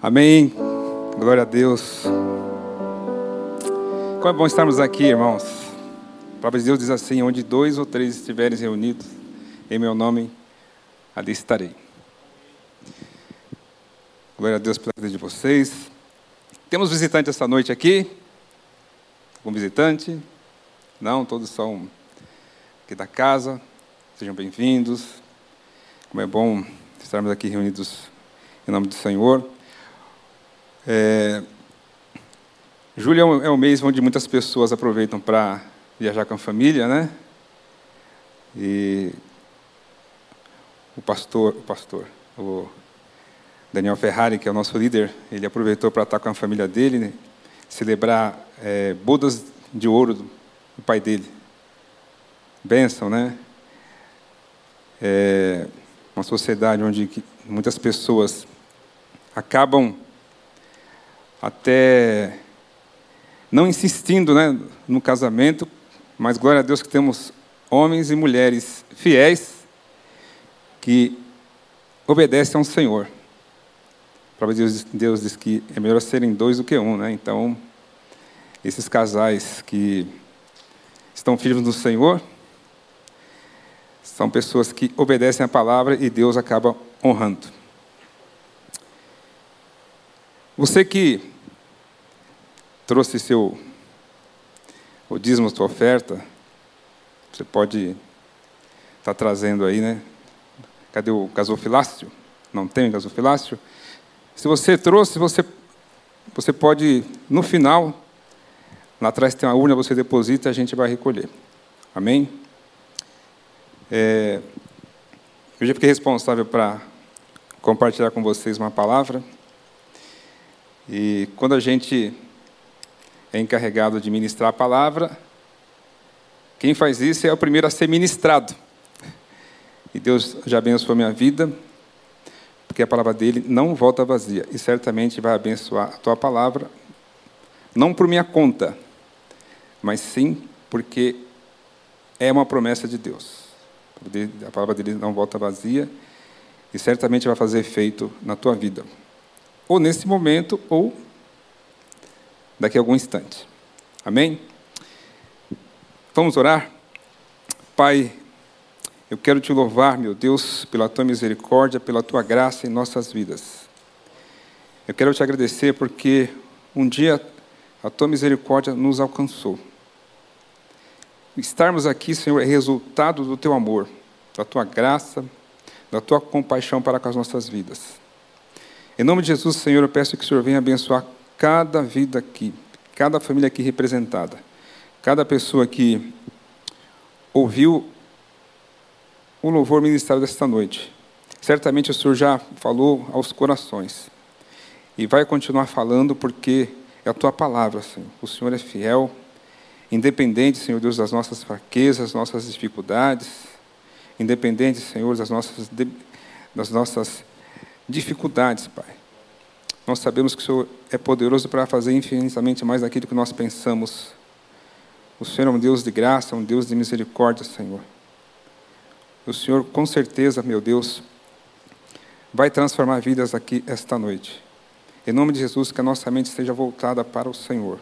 Amém. Glória a Deus. Como é bom estarmos aqui, irmãos. A palavra de Deus diz assim: onde dois ou três estiverem reunidos em meu nome, ali estarei. Glória a Deus pela vida de vocês. Temos visitante essa noite aqui? Algum visitante? Não, todos são aqui da casa. Sejam bem-vindos. Como é bom estarmos aqui reunidos em nome do Senhor. É... Julho é um mês onde muitas pessoas aproveitam para viajar com a família, né? E o pastor, o pastor, o Daniel Ferrari, que é o nosso líder, ele aproveitou para estar com a família dele, né? celebrar é, bodas de ouro do, pai dele. Bênção, né? É uma sociedade onde muitas pessoas acabam até não insistindo né, no casamento, mas glória a Deus que temos homens e mulheres fiéis que obedecem ao Senhor. Para Deus, Deus diz que é melhor serem dois do que um, né? Então, esses casais que estão firmes no Senhor são pessoas que obedecem a palavra e Deus acaba honrando. Você que trouxe seu o dízimo, sua oferta, você pode estar tá trazendo aí, né? Cadê o gasofilácio? Não tem gasofilácio? Se você trouxe, você, você pode, no final, lá atrás tem uma urna, você deposita e a gente vai recolher. Amém? É, eu já fiquei responsável para compartilhar com vocês uma palavra. E quando a gente é encarregado de ministrar a palavra, quem faz isso é o primeiro a ser ministrado. E Deus já abençoou a minha vida, porque a palavra dele não volta vazia. E certamente vai abençoar a tua palavra, não por minha conta, mas sim porque é uma promessa de Deus. A palavra dele não volta vazia e certamente vai fazer efeito na tua vida ou nesse momento, ou daqui a algum instante. Amém? Vamos orar? Pai, eu quero te louvar, meu Deus, pela tua misericórdia, pela tua graça em nossas vidas. Eu quero te agradecer porque um dia a tua misericórdia nos alcançou. Estarmos aqui, Senhor, é resultado do teu amor, da tua graça, da tua compaixão para com as nossas vidas. Em nome de Jesus, Senhor, eu peço que o Senhor venha abençoar cada vida aqui, cada família aqui representada, cada pessoa que ouviu o louvor ministrado desta noite. Certamente o Senhor já falou aos corações e vai continuar falando porque é a tua palavra, Senhor. O Senhor é fiel, independente, Senhor Deus, das nossas fraquezas, nossas dificuldades, independente, Senhor, das nossas, das nossas dificuldades, Pai. Nós sabemos que o Senhor é poderoso para fazer infinitamente mais daquilo que nós pensamos. O Senhor é um Deus de graça, um Deus de misericórdia, Senhor. O Senhor, com certeza, meu Deus, vai transformar vidas aqui esta noite. Em nome de Jesus, que a nossa mente esteja voltada para o Senhor.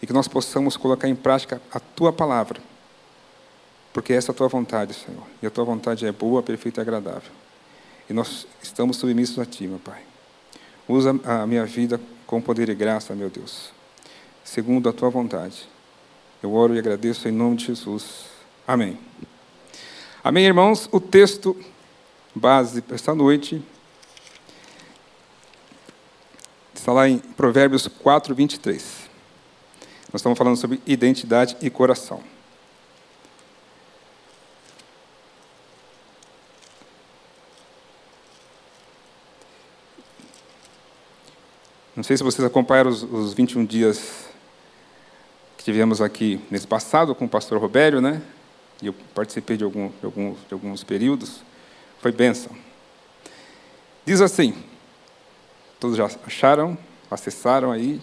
E que nós possamos colocar em prática a tua palavra. Porque essa é a tua vontade, Senhor. E a tua vontade é boa, perfeita e agradável. E nós estamos submissos a Ti, meu Pai. Usa a minha vida com poder e graça, meu Deus, segundo a Tua vontade. Eu oro e agradeço em nome de Jesus. Amém. Amém, irmãos? O texto base para esta noite está lá em Provérbios 4, 23. Nós estamos falando sobre identidade e coração. Não sei se vocês acompanharam os, os 21 dias que tivemos aqui nesse passado com o pastor Robério, né? E eu participei de, algum, de, alguns, de alguns períodos. Foi bênção. Diz assim: todos já acharam, acessaram aí.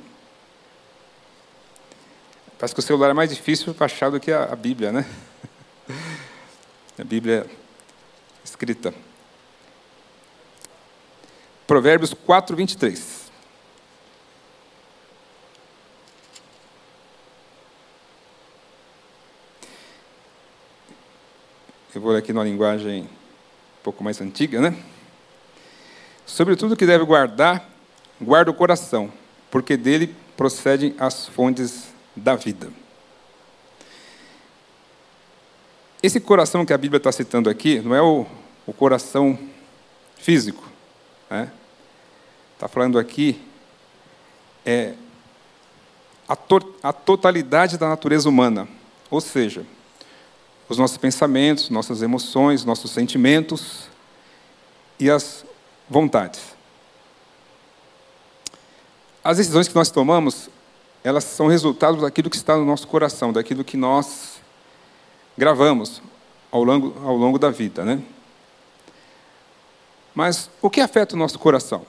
Parece que o celular é mais difícil para achar do que a, a Bíblia, né? A Bíblia escrita. Provérbios 4, 23. Eu vou aqui numa linguagem um pouco mais antiga, né? Sobre tudo que deve guardar, guarda o coração, porque dele procedem as fontes da vida. Esse coração que a Bíblia está citando aqui não é o, o coração físico. Né? Está falando aqui é a, to, a totalidade da natureza humana. Ou seja, os nossos pensamentos, nossas emoções, nossos sentimentos e as vontades. As decisões que nós tomamos, elas são resultado daquilo que está no nosso coração, daquilo que nós gravamos ao longo, ao longo da vida, né? Mas o que afeta o nosso coração?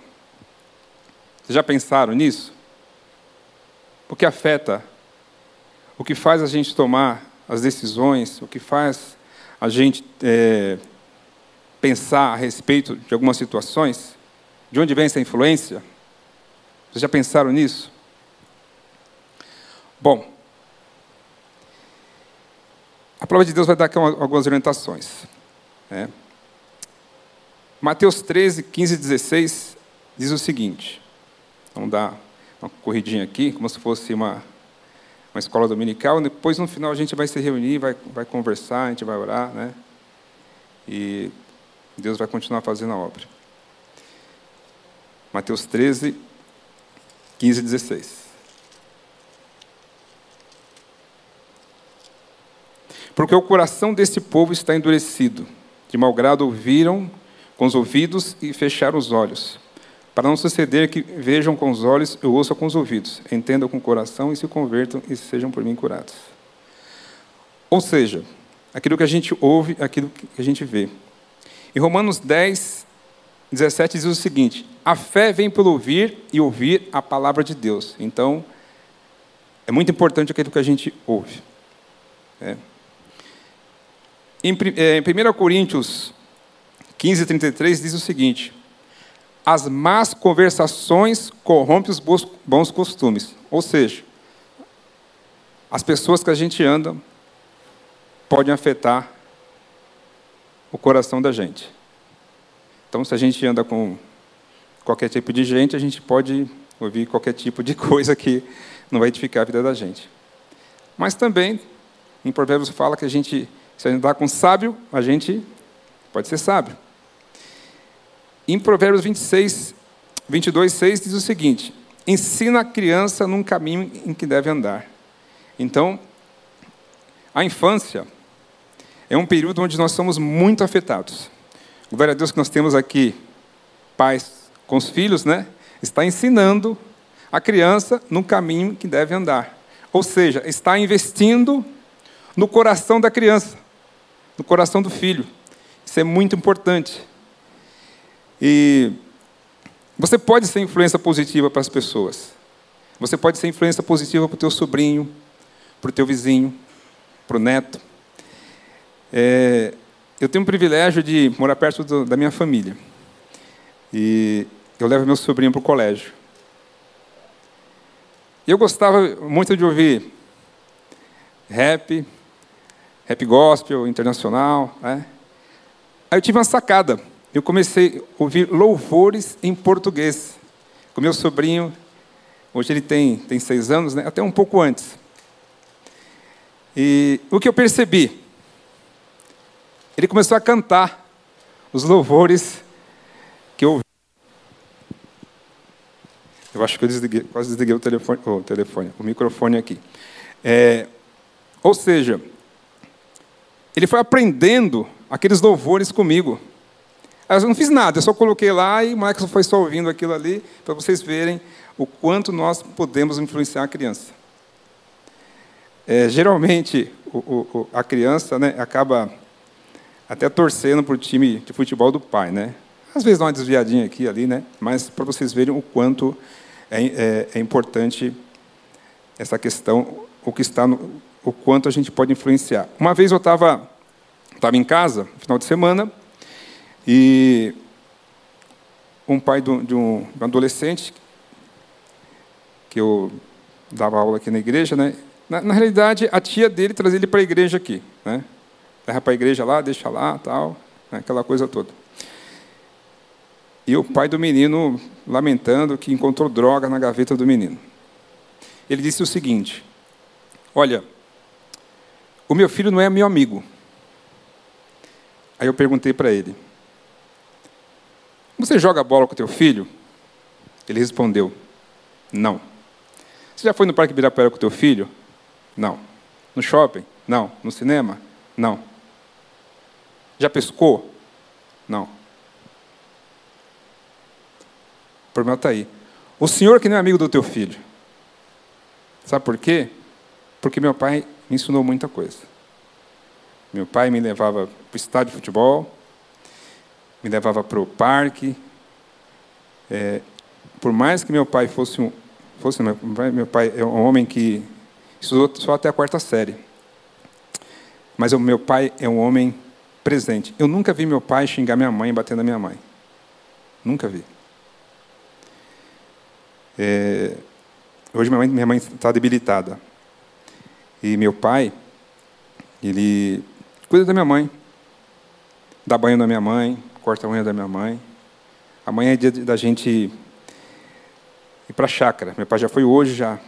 Vocês já pensaram nisso? O que afeta? O que faz a gente tomar as decisões? O que faz a gente é, pensar a respeito de algumas situações? De onde vem essa influência? Vocês já pensaram nisso? Bom, a palavra de Deus vai dar aqui algumas orientações. Né? Mateus 13, 15 e 16 diz o seguinte. Vamos dar uma corridinha aqui, como se fosse uma, uma escola dominical. Depois, no final, a gente vai se reunir, vai, vai conversar, a gente vai orar, né? E Deus vai continuar fazendo a obra. Mateus 13, 15 e 16. Porque o coração desse povo está endurecido, de malgrado ouviram com os ouvidos e fecharam os olhos, para não suceder que vejam com os olhos e ouçam com os ouvidos, entendam com o coração e se convertam e sejam por mim curados. Ou seja, aquilo que a gente ouve, aquilo que a gente vê. Em Romanos 10, 17 diz o seguinte: a fé vem pelo ouvir e ouvir a palavra de Deus. Então, é muito importante aquilo que a gente ouve. É. Em, é, em 1 Coríntios 15, 33 diz o seguinte: As más conversações corrompem os bons costumes. Ou seja, as pessoas que a gente anda podem afetar o coração da gente. Então, se a gente anda com qualquer tipo de gente, a gente pode ouvir qualquer tipo de coisa que não vai edificar a vida da gente. Mas também, em Provérbios fala que a gente se a gente andar com sábio, a gente pode ser sábio. Em Provérbios 26, 22, 6 diz o seguinte: ensina a criança num caminho em que deve andar. Então, a infância é um período onde nós somos muito afetados. Glória a Deus que nós temos aqui pais com os filhos, né? Está ensinando a criança no caminho que deve andar. Ou seja, está investindo no coração da criança no coração do filho. Isso é muito importante. E você pode ser influência positiva para as pessoas. Você pode ser influência positiva para o teu sobrinho, para o teu vizinho, para o neto. É, eu tenho o privilégio de morar perto do, da minha família. E eu levo meu sobrinho para o colégio. Eu gostava muito de ouvir rap, rap gospel, internacional. Né? Aí eu tive uma sacada. Eu comecei a ouvir louvores em português. Com meu sobrinho, hoje ele tem, tem seis anos, né? até um pouco antes. E o que eu percebi? Ele começou a cantar os louvores que eu ouvi. Eu acho que eu desliguei, quase desliguei o telefone, o, telefone, o microfone aqui. É, ou seja, ele foi aprendendo aqueles louvores comigo. Eu não fiz nada, eu só coloquei lá e o Michael foi só ouvindo aquilo ali, para vocês verem o quanto nós podemos influenciar a criança. É, geralmente, o, o, a criança né, acaba até torcendo para o time de futebol do pai. Né? Às vezes dá uma desviadinha aqui ali, né? mas para vocês verem o quanto é, é, é importante essa questão, o que está no, o quanto a gente pode influenciar. Uma vez eu estava estava em casa, final de semana, e um pai de um, adolescente que eu dava aula aqui na igreja, né? Na, na realidade, a tia dele trazia ele para a igreja aqui, né? Leva para a igreja lá, deixa lá, tal, né? aquela coisa toda. E o pai do menino lamentando que encontrou droga na gaveta do menino. Ele disse o seguinte: Olha, o meu filho não é meu amigo. Aí eu perguntei para ele: Você joga bola com teu filho? Ele respondeu: Não. Você já foi no Parque Ibirapuera com teu filho? Não. No shopping? Não. No cinema? Não. Já pescou? Não. O problema está aí. O senhor que não é amigo do teu filho. Sabe por quê? Porque meu pai me ensinou muita coisa. Meu pai me levava para o estádio de futebol, me levava para o parque. É, por mais que meu pai fosse um, fosse meu pai é um homem que estudou só até a quarta série, mas o meu pai é um homem presente. Eu nunca vi meu pai xingar minha mãe, batendo na minha mãe. Nunca vi. É, hoje minha mãe está debilitada e meu pai ele cuida da minha mãe, dá banho da minha mãe, corta a unha da minha mãe. Amanhã é dia da gente ir para a chácara. Meu pai já foi hoje, já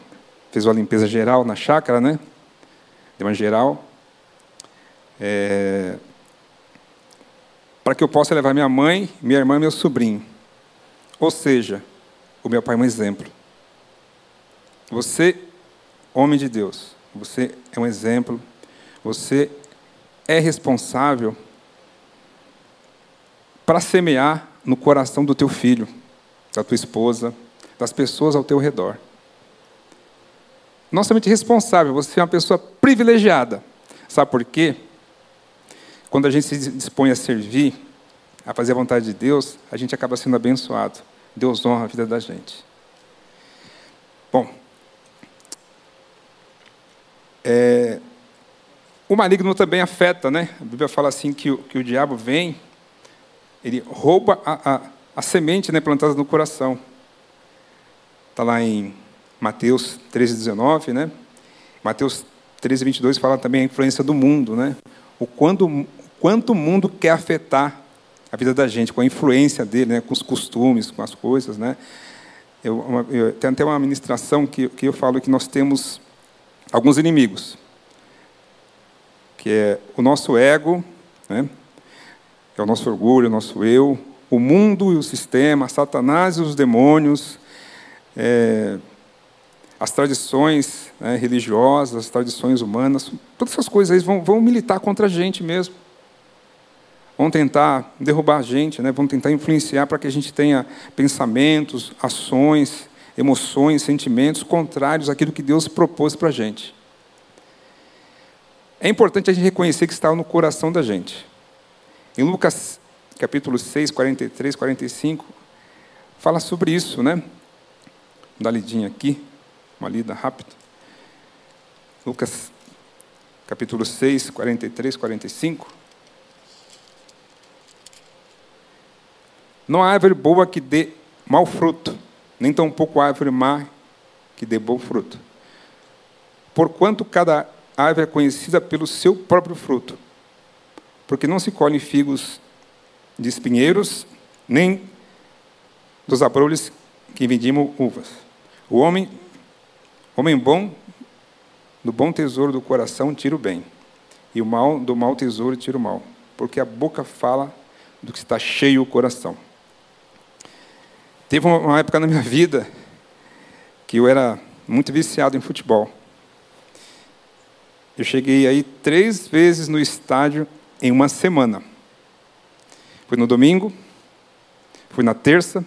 fez uma limpeza geral na chácara, né? Deu uma geral. É... Para que eu possa levar minha mãe, minha irmã e meu sobrinho. Ou seja, o meu pai é um exemplo. Você, homem de Deus, você é um exemplo. Você é responsável para semear no coração do teu filho, da tua esposa, das pessoas ao teu redor. Não somente responsável, você é uma pessoa privilegiada. Sabe por quê? Quando a gente se dispõe a servir, a fazer a vontade de Deus, a gente acaba sendo abençoado. Deus honra a vida da gente. Bom, é, o maligno também afeta, né? A Bíblia fala assim que o, que o diabo vem, ele rouba a, a, a semente né, plantada no coração. Está lá em Mateus 13, 19, né? Mateus 13, 22 fala também a influência do mundo, né? O quanto, quanto o mundo quer afetar a vida da gente, com a influência dele, né? com os costumes, com as coisas, né? Eu, uma, eu tenho até uma ministração que, que eu falo que nós temos alguns inimigos, que é o nosso ego, né? Que é o nosso orgulho, o nosso eu, o mundo e o sistema, Satanás e os demônios, é, as tradições né, religiosas, as tradições humanas, todas essas coisas vão, vão militar contra a gente mesmo. Vão tentar derrubar a gente, né, vão tentar influenciar para que a gente tenha pensamentos, ações, emoções, sentimentos contrários àquilo que Deus propôs para a gente. É importante a gente reconhecer que está no coração da gente. Em Lucas capítulo 6, 43, 45, fala sobre isso, né? Dá uma lidinha aqui, uma lida rápida. Lucas, capítulo 6, 43, 45. Não há árvore boa que dê mau fruto, nem tampouco árvore má que dê bom fruto. Porquanto cada árvore é conhecida pelo seu próprio fruto. Porque não se colhem figos de espinheiros, nem dos abrolhos que vendimos uvas. O homem, homem bom, do bom tesouro do coração tira o bem, e o mal do mau tesouro tira o mal, porque a boca fala do que está cheio o coração. Teve uma época na minha vida que eu era muito viciado em futebol. Eu cheguei aí três vezes no estádio em uma semana. Fui no domingo, fui na terça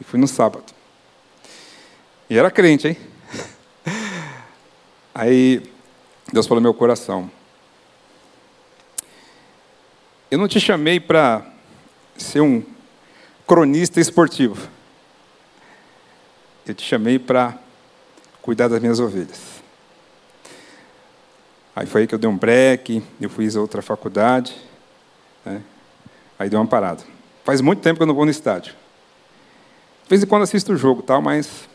e fui no sábado. E era crente, hein? Aí Deus falou no meu coração. Eu não te chamei para ser um cronista esportivo. Eu te chamei para cuidar das minhas ovelhas. Aí foi aí que eu dei um break, eu fiz outra faculdade. Né? Aí deu uma parada. Faz muito tempo que eu não vou no estádio. vez em quando assisto o jogo, tal, mas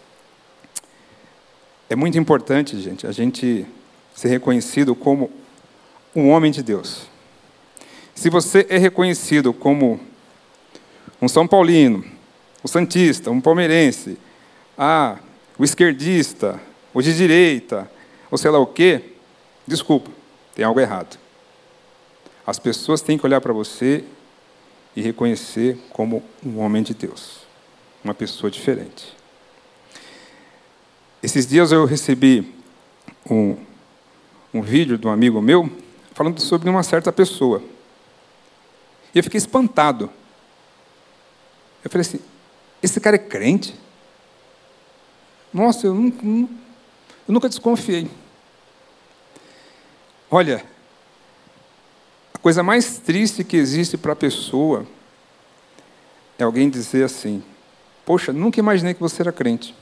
é muito importante, gente, a gente ser reconhecido como um homem de Deus. Se você é reconhecido como um São Paulino, um Santista, um palmeirense, ah, o esquerdista, o de direita, ou sei lá o quê, desculpa, tem algo errado. As pessoas têm que olhar para você e reconhecer como um homem de Deus, uma pessoa diferente. Esses dias eu recebi um, um vídeo de um amigo meu falando sobre uma certa pessoa. E eu fiquei espantado. Eu falei assim: esse cara é crente? Nossa, eu eu nunca desconfiei. Olha, a coisa mais triste que existe para a pessoa é alguém dizer assim: Poxa, nunca imaginei que você era crente.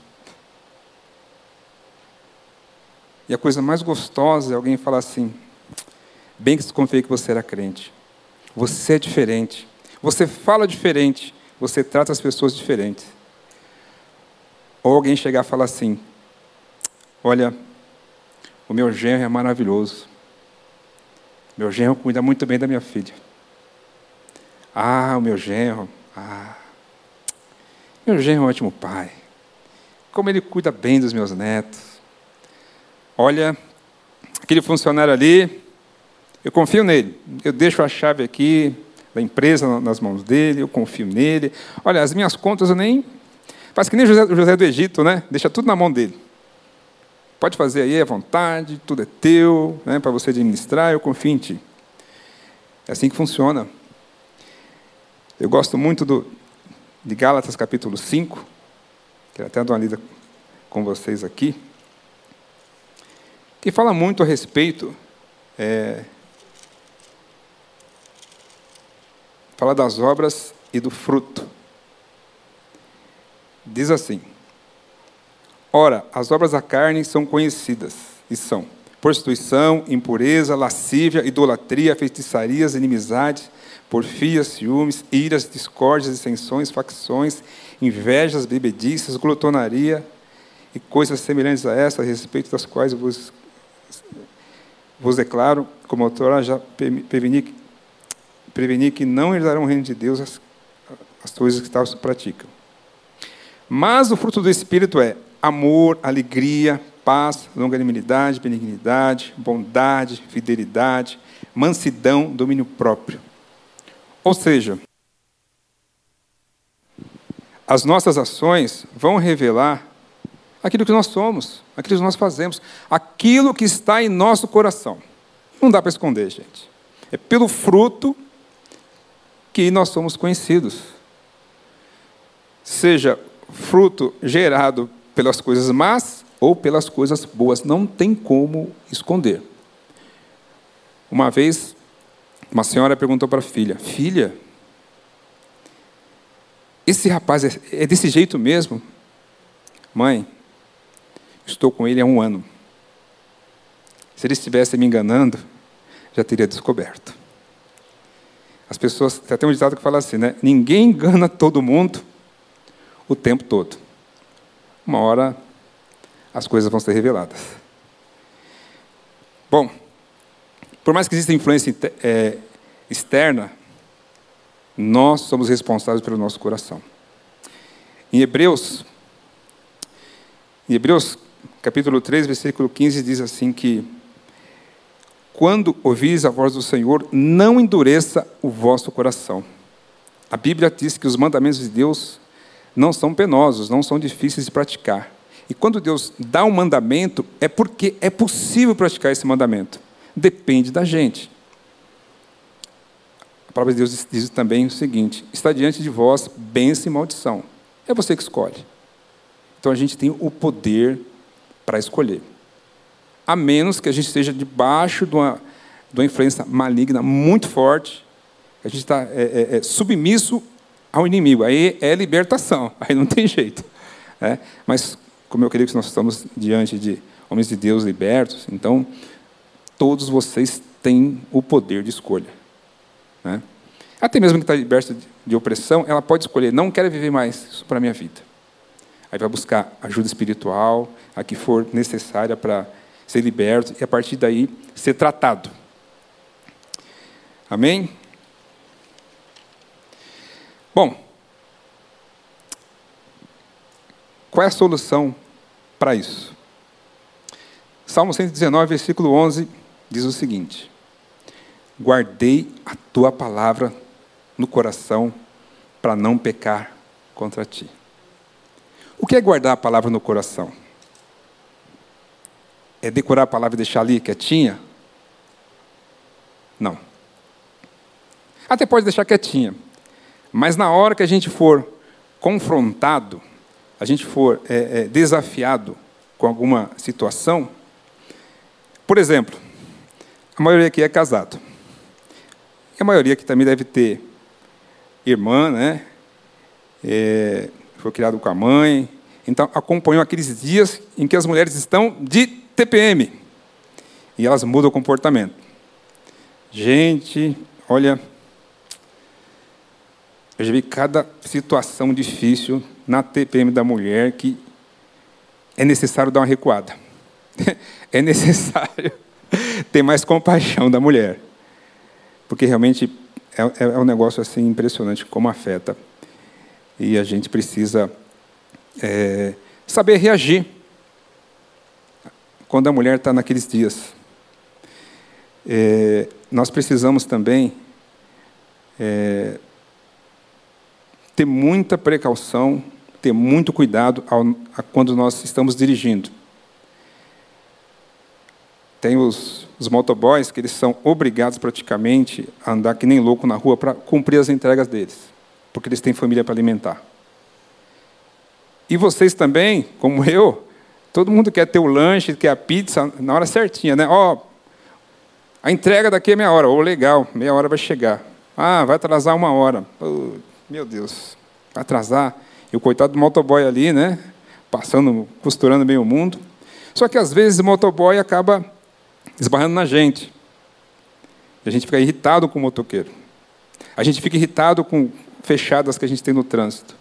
E a coisa mais gostosa é alguém falar assim: Bem que desconfiei que você era crente. Você é diferente. Você fala diferente. Você trata as pessoas diferentes. Ou alguém chegar e falar assim: Olha, o meu genro é maravilhoso. Meu genro cuida muito bem da minha filha. Ah, o meu genro. Ah, meu genro é um ótimo pai. Como ele cuida bem dos meus netos. Olha, aquele funcionário ali, eu confio nele. Eu deixo a chave aqui da empresa nas mãos dele, eu confio nele. Olha, as minhas contas eu nem Faz que nem José, José do Egito, né? Deixa tudo na mão dele. Pode fazer aí à vontade, tudo é teu, né, para você administrar, eu confio em ti. É assim que funciona. Eu gosto muito do, de Gálatas capítulo 5, quero até dar uma lida com vocês aqui, que fala muito a respeito, é, fala das obras e do fruto. Diz assim: Ora, as obras da carne são conhecidas, e são prostituição, impureza, lascívia, idolatria, feitiçarias, inimizades, porfias, ciúmes, iras, discórdias, dissensões, facções, invejas, bebediças, glutonaria e coisas semelhantes a essa, a respeito das quais vos, vos declaro, como autora já preveni, preveni que não herdarão o reino de Deus as, as coisas que tal se praticam. Mas o fruto do Espírito é amor, alegria, paz, longanimidade, benignidade, bondade, fidelidade, mansidão, domínio próprio. Ou seja, as nossas ações vão revelar aquilo que nós somos, aquilo que nós fazemos, aquilo que está em nosso coração. Não dá para esconder, gente. É pelo fruto que nós somos conhecidos. Seja fruto gerado pelas coisas más ou pelas coisas boas. Não tem como esconder. Uma vez, uma senhora perguntou para a filha: Filha, esse rapaz é, é desse jeito mesmo? Mãe, estou com ele há um ano. Se ele estivesse me enganando, já teria descoberto. As pessoas, tem até um ditado que fala assim, né? Ninguém engana todo mundo o tempo todo. Uma hora as coisas vão ser reveladas. Bom, por mais que exista influência é, externa, nós somos responsáveis pelo nosso coração. Em Hebreus, em Hebreus capítulo 3, versículo 15, diz assim que quando ouvis a voz do Senhor, não endureça o vosso coração. A Bíblia diz que os mandamentos de Deus não são penosos, não são difíceis de praticar. E quando Deus dá um mandamento, é porque é possível praticar esse mandamento. Depende da gente. A palavra de Deus diz também o seguinte: está diante de vós bênção e maldição. É você que escolhe. Então a gente tem o poder para escolher. A menos que a gente esteja debaixo de uma, de uma influência maligna muito forte, a gente está é, é, é submisso ao inimigo. Aí é libertação, aí não tem jeito. É? Mas, como eu queria que nós estamos diante de homens de Deus libertos, então todos vocês têm o poder de escolha. Né? Até mesmo que está liberto de opressão, ela pode escolher, não quero viver mais isso para a minha vida. aí vai buscar ajuda espiritual, a que for necessária para ser liberto e a partir daí ser tratado. Amém? Bom, qual é a solução para isso? Salmo 119, versículo 11 diz o seguinte: Guardei a tua palavra no coração para não pecar contra ti. O que é guardar a palavra no coração? É decorar a palavra e deixar ali quietinha? Não. Até pode deixar quietinha. Mas na hora que a gente for confrontado, a gente for é, é, desafiado com alguma situação, por exemplo, a maioria aqui é casado. E a maioria aqui também deve ter irmã, né? É, foi criado com a mãe. Então, acompanhou aqueles dias em que as mulheres estão de TPM. E elas mudam o comportamento. Gente, olha, eu já vi cada situação difícil na TPM da mulher que é necessário dar uma recuada. é necessário ter mais compaixão da mulher. Porque realmente é, é um negócio assim impressionante como afeta. E a gente precisa é, saber reagir quando a mulher está naqueles dias. É, nós precisamos também é, ter muita precaução, ter muito cuidado ao, a, quando nós estamos dirigindo. Tem os, os motoboys que eles são obrigados praticamente a andar que nem louco na rua para cumprir as entregas deles, porque eles têm família para alimentar. E vocês também, como eu, todo mundo quer ter o lanche, quer a pizza na hora certinha, né? Ó, oh, a entrega daqui é meia hora. Ô, oh, legal, meia hora vai chegar. Ah, vai atrasar uma hora. Meu Deus, atrasar. E o coitado do motoboy ali, né? Passando, costurando meio mundo. Só que às vezes o motoboy acaba esbarrando na gente. A gente fica irritado com o motoqueiro. A gente fica irritado com fechadas que a gente tem no trânsito.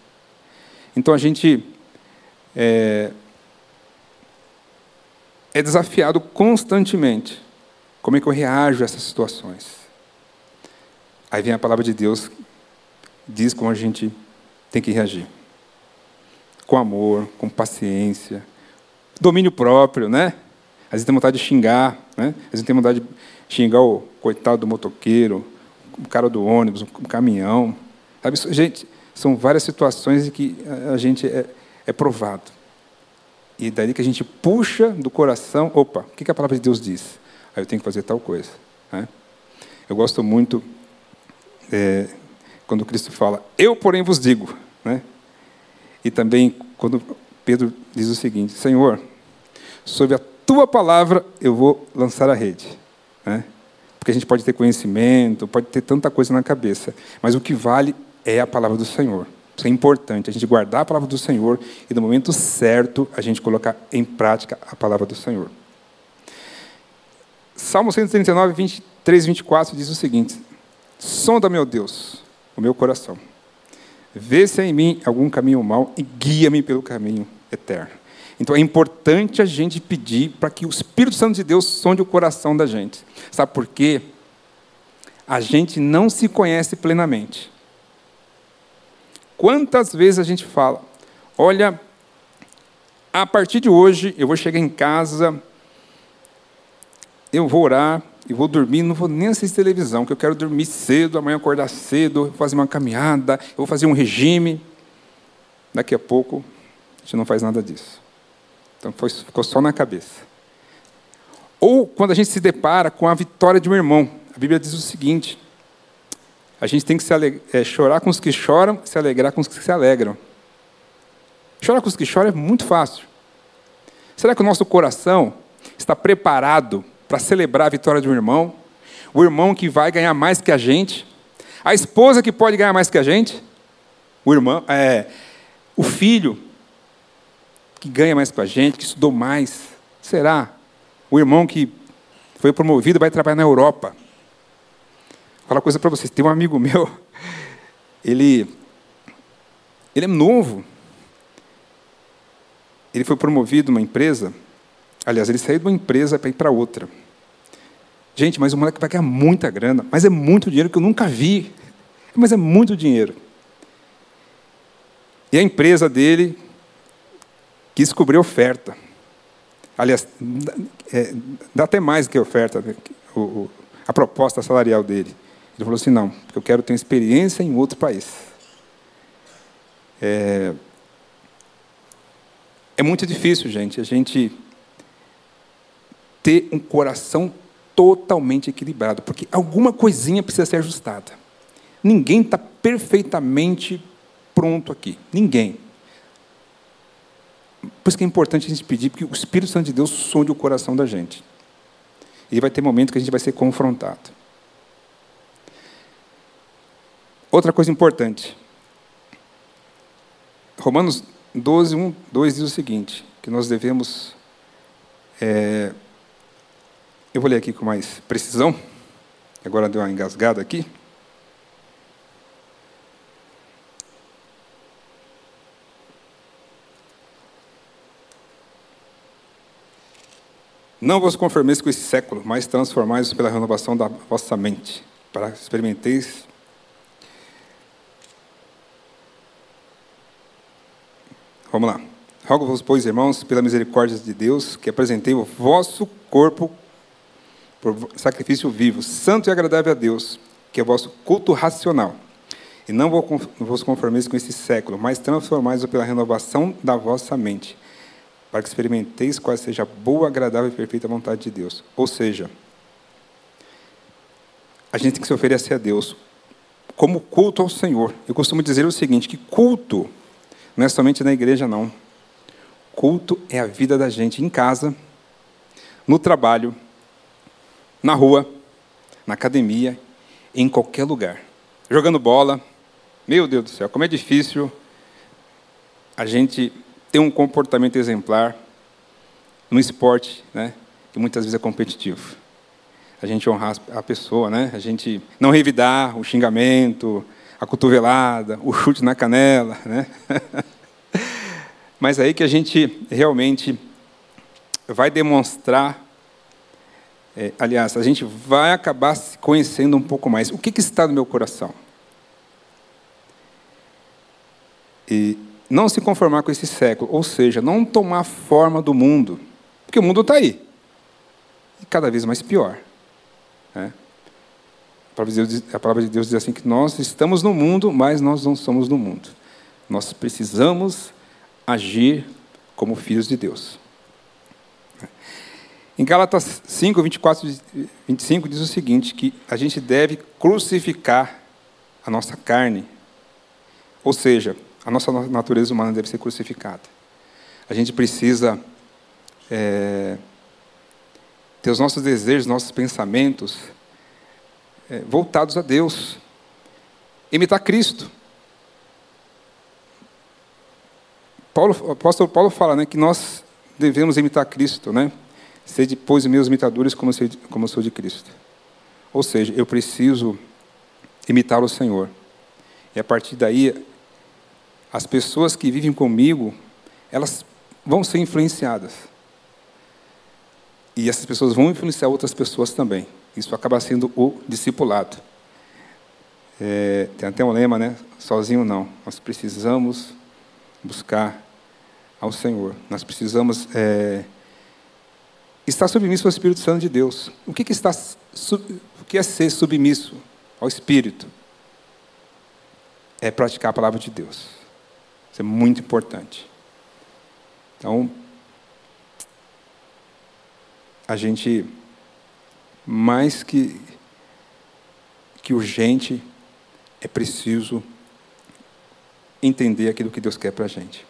Então a gente é, é desafiado constantemente. Como é que eu reajo a essas situações? Aí vem a palavra de Deus, diz como a gente tem que reagir. Com amor, com paciência, domínio próprio, né? Às vezes tem vontade de xingar, né? Às vezes tem vontade de xingar o coitado do motoqueiro, o cara do ônibus, o caminhão. Sabe? Gente, são várias situações em que a gente é, é provado. E daí que a gente puxa do coração, opa, o que a palavra de Deus diz? Aí eu tenho que fazer tal coisa. Né? Eu gosto muito é, quando Cristo fala, eu porém vos digo. Né? E também quando Pedro diz o seguinte, Senhor, sobre a tua palavra eu vou lançar a rede. Né? Porque a gente pode ter conhecimento, pode ter tanta coisa na cabeça, mas o que vale é a palavra do Senhor. Isso é importante, a gente guardar a palavra do Senhor e no momento certo a gente colocar em prática a palavra do Senhor. Salmo 139, 23 e 24 diz o seguinte: Sonda, meu Deus, o meu coração. Vê se há em mim algum caminho mau e guia-me pelo caminho eterno. Então é importante a gente pedir para que o Espírito Santo de Deus sonde o coração da gente. Sabe por quê? A gente não se conhece plenamente. Quantas vezes a gente fala, olha, a partir de hoje eu vou chegar em casa, eu vou orar e vou dormir, não vou nem assistir televisão, que eu quero dormir cedo, amanhã acordar cedo, fazer uma caminhada, eu vou fazer um regime. Daqui a pouco a gente não faz nada disso. Então foi, ficou só na cabeça. Ou quando a gente se depara com a vitória de um irmão. A Bíblia diz o seguinte: a gente tem que se é, chorar com os que choram, se alegrar com os que se alegram. Chorar com os que choram é muito fácil. Será que o nosso coração está preparado para celebrar a vitória de um irmão? O irmão que vai ganhar mais que a gente? A esposa que pode ganhar mais que a gente? O irmão, é, o filho que ganha mais que a gente, que estudou mais. Será? O irmão que foi promovido vai trabalhar na Europa. Vou falar uma coisa para vocês. Tem um amigo meu, ele, ele é novo. ele foi promovido numa empresa. Aliás, ele saiu de uma empresa para ir para outra. Gente, mas o moleque vai ganhar muita grana, mas é muito dinheiro que eu nunca vi. Mas é muito dinheiro. E a empresa dele quis cobrir oferta. Aliás, é, dá até mais do que oferta, né? o, o, a proposta salarial dele. Ele falou assim: não, porque eu quero ter experiência em outro país. É, é muito difícil, gente, a gente ter um coração totalmente equilibrado, porque alguma coisinha precisa ser ajustada. Ninguém está perfeitamente pronto aqui. Ninguém. Por isso que é importante a gente pedir que o Espírito Santo de Deus sonde o coração da gente. E vai ter momento que a gente vai ser confrontado. Outra coisa importante. Romanos 12, 1, 2 diz o seguinte, que nós devemos... É, eu vou ler aqui com mais precisão. Agora deu uma engasgada aqui. Não vos conformeis com esse século, mas transformai-vos pela renovação da vossa mente, para que experimenteis Vamos lá. Rogo-vos, pois, irmãos, pela misericórdia de Deus, que apresentei o vosso corpo por sacrifício vivo, santo e agradável a Deus, que é o vosso culto racional. E não vos conformeis com esse século, mas transformai-vos pela renovação da vossa mente, para que experimenteis qual seja a boa, agradável e perfeita vontade de Deus. Ou seja, a gente tem que se oferecer a Deus como culto ao Senhor. Eu costumo dizer o seguinte, que culto não é somente na igreja, não. Culto é a vida da gente em casa, no trabalho, na rua, na academia, em qualquer lugar. Jogando bola. Meu Deus do céu, como é difícil a gente ter um comportamento exemplar no esporte, né, que muitas vezes é competitivo. A gente honrar a pessoa, né? A gente não revidar o xingamento, a cotovelada, o chute na canela, né? Mas aí que a gente realmente vai demonstrar, é, aliás, a gente vai acabar se conhecendo um pouco mais. O que, que está no meu coração? E não se conformar com esse século, ou seja, não tomar forma do mundo, porque o mundo está aí, e cada vez mais pior. Né? A, palavra de Deus diz assim que nós estamos no mundo, mas nós não somos do mundo. Nós precisamos agir como filhos de Deus. Em Gálatas 5, 24 e 25 diz o seguinte, que a gente deve crucificar a nossa carne, ou seja, a nossa natureza humana deve ser crucificada. A gente precisa é, ter os nossos desejos, nossos pensamentos é, voltados a Deus. Imitar Cristo. Paulo, o apóstolo Paulo fala né, que nós devemos imitar Cristo, né? Ser depois meus imitadores como, ser, como sou de Cristo. Ou seja, eu preciso imitar o Senhor. E a partir daí as pessoas que vivem comigo, elas vão ser influenciadas. E essas pessoas vão influenciar outras pessoas também. Isso acaba sendo o discipulado. É, tem até um lema, né? Sozinho não. Nós precisamos buscar ao Senhor. Nós precisamos é, estar submisso ao Espírito Santo de Deus. O que, que, está, o que é ser submisso ao Espírito? É praticar a palavra de Deus. Isso é muito importante. Então, a gente, mais que, que urgente, é preciso entender aquilo que Deus quer para a gente.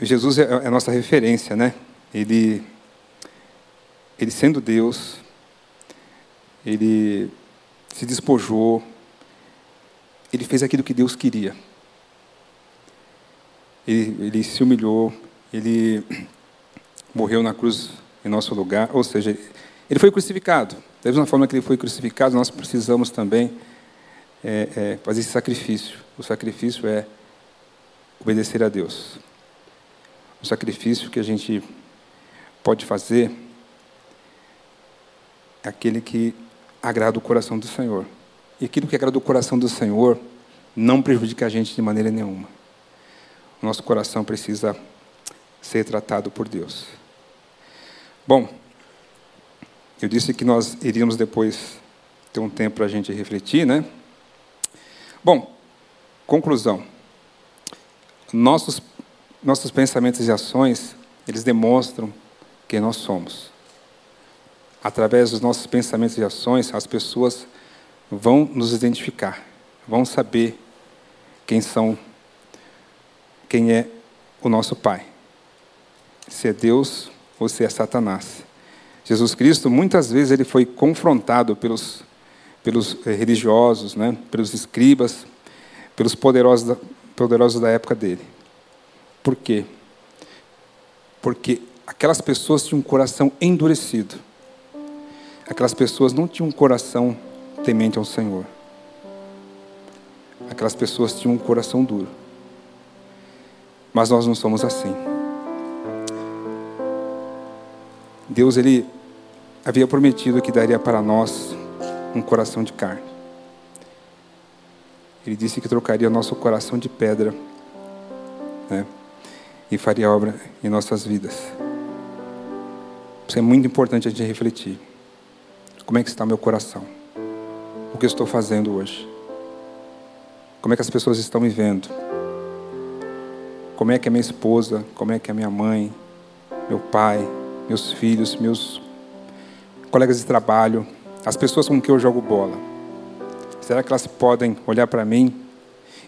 Jesus é, é a nossa referência, né? Ele, ele sendo Deus, ele se despojou, ele fez aquilo que Deus queria ele, ele se humilhou, ele morreu na cruz em nosso lugar, ou seja, ele foi crucificado. Da mesma forma que ele foi crucificado, nós precisamos também é, é, fazer esse sacrifício. O sacrifício é obedecer a Deus. o sacrifício que a gente pode fazer é aquele que agrada o coração do Senhor. E aquilo que agrada o coração do Senhor não prejudica a gente de maneira nenhuma. O nosso coração precisa ser tratado por Deus. Bom, eu disse que nós iríamos depois ter um tempo para a gente refletir, né? Bom, conclusão. Nossos, nossos pensamentos e ações, eles demonstram quem nós somos. Através dos nossos pensamentos e ações, as pessoas vão nos identificar, vão saber quem são, quem é o nosso Pai. Se é Deus ou se é Satanás. Jesus Cristo, muitas vezes, ele foi confrontado pelos, pelos eh, religiosos, né, pelos escribas, pelos poderosos da, poderosos da época dele. Por quê? Porque aquelas pessoas tinham um coração endurecido. Aquelas pessoas não tinham um coração temente ao Senhor. Aquelas pessoas tinham um coração duro. Mas nós não somos assim. Deus ele havia prometido que daria para nós um coração de carne. Ele disse que trocaria nosso coração de pedra né, e faria obra em nossas vidas. Isso é muito importante a gente refletir. Como é que está meu coração? O que estou fazendo hoje? Como é que as pessoas estão me vendo? Como é que a minha esposa, como é que a minha mãe, meu pai, meus filhos, meus colegas de trabalho, as pessoas com quem eu jogo bola, será que elas podem olhar para mim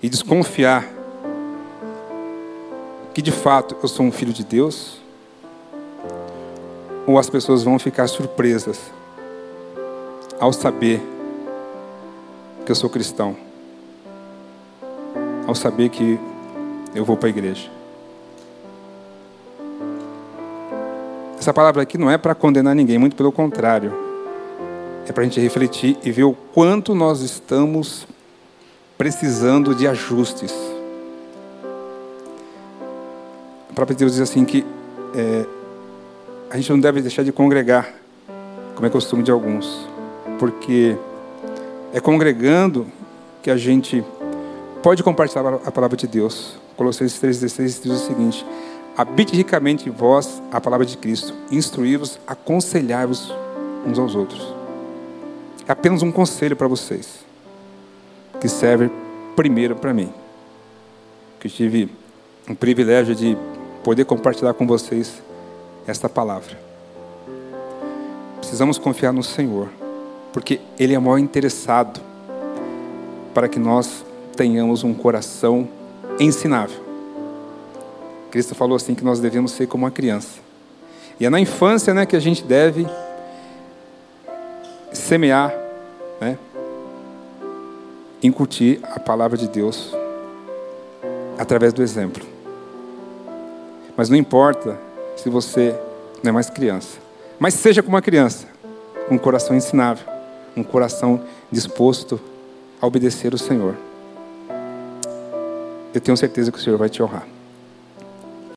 e desconfiar que de fato eu sou um filho de Deus? Ou as pessoas vão ficar surpresas ao saber que eu sou cristão, ao saber que eu vou para a igreja? Essa palavra aqui não é para condenar ninguém, muito pelo contrário é para a gente refletir e ver o quanto nós estamos precisando de ajustes. A própria Deus diz assim que é, a gente não deve deixar de congregar, como é costume de alguns, porque é congregando que a gente pode compartilhar a palavra de Deus. Colossenses 3,16 diz o seguinte: Habite ricamente em vós a palavra de Cristo, instruí-vos, aconselhai-vos uns aos outros. É apenas um conselho para vocês, que serve primeiro para mim, que tive o privilégio de poder compartilhar com vocês esta palavra. Precisamos confiar no Senhor, porque Ele é o maior interessado para que nós tenhamos um coração ensinável. Cristo falou assim que nós devemos ser como uma criança. E é na infância né, que a gente deve semear, né? incutir a palavra de Deus através do exemplo. Mas não importa se você não é mais criança, mas seja como uma criança, um coração ensinável, um coração disposto a obedecer o Senhor. Eu tenho certeza que o Senhor vai te honrar.